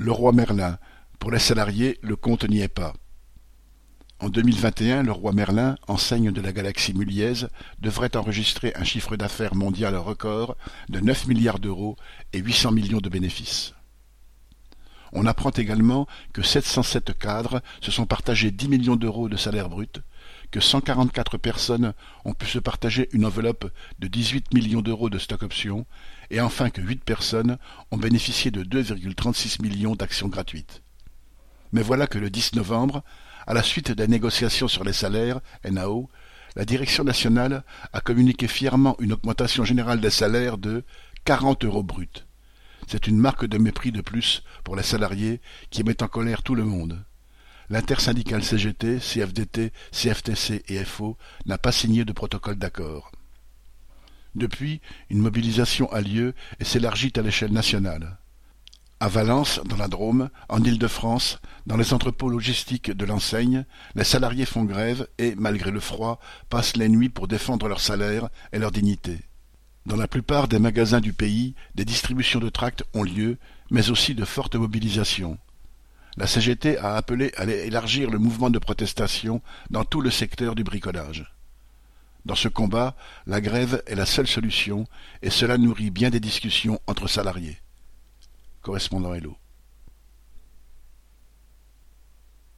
Leroy Merlin, pour les salariés, le compte n'y est pas. En deux mille vingt et un, Leroy Merlin, enseigne de la galaxie muliaise, devrait enregistrer un chiffre d'affaires mondial record de neuf milliards d'euros et huit cents millions de bénéfices. On apprend également que sept cent sept cadres se sont partagés dix millions d'euros de salaire brut, que cent quarante-quatre personnes ont pu se partager une enveloppe de dix-huit millions d'euros de stock options, et enfin que huit personnes ont bénéficié de deux virgule trente-six millions d'actions gratuites. Mais voilà que le 10 novembre, à la suite des négociations sur les salaires, NAO, la direction nationale a communiqué fièrement une augmentation générale des salaires de 40 euros bruts. C'est une marque de mépris de plus pour les salariés qui met en colère tout le monde. L'intersyndicale CGT, CFDT, CFTC et FO n'a pas signé de protocole d'accord. Depuis, une mobilisation a lieu et s'élargit à l'échelle nationale. À Valence, dans la Drôme, en Île-de-France, dans les entrepôts logistiques de l'enseigne, les salariés font grève et, malgré le froid, passent les nuits pour défendre leur salaire et leur dignité. Dans la plupart des magasins du pays, des distributions de tracts ont lieu, mais aussi de fortes mobilisations. La CGT a appelé à élargir le mouvement de protestation dans tout le secteur du bricolage. Dans ce combat, la grève est la seule solution et cela nourrit bien des discussions entre salariés. Correspondant Hello.